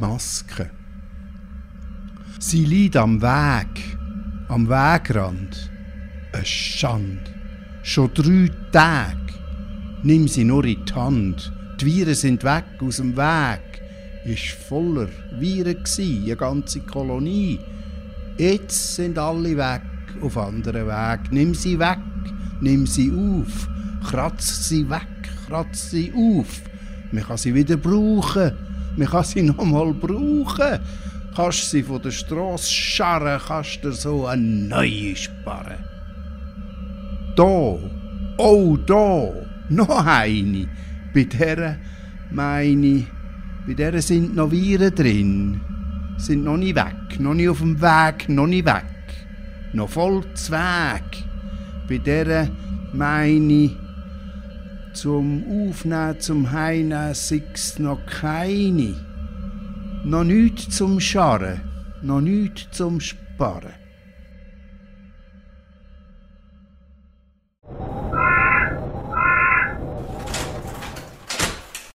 Maske. Sie liegt am Weg, am Wegrand. Eine Schande. Schon drei Tage. Nimm sie nur in die Hand. Die Viren sind weg aus dem Weg. Ist voller Viren gsi, eine ganze Kolonie. Jetzt sind alle weg auf anderen Weg. Nimm sie weg, nimm sie auf, kratz sie weg, kratz sie auf. Man kann sie wieder brauchen, man kann sie nochmal brauchen. Kannst sie von der Straße scharren, kannst du so eine neue sparen. Da, oh da, noch eine. Bei der meine, bei der sind noch Viren drin. Sind noch nicht weg, noch nicht auf dem Weg, noch nicht weg. Noch voll Zweig. Bei der meine zum Aufnehmen, zum Heimnehmen, sechs noch keine. Noch nichts zum Scharren, noch nichts zum Sparen.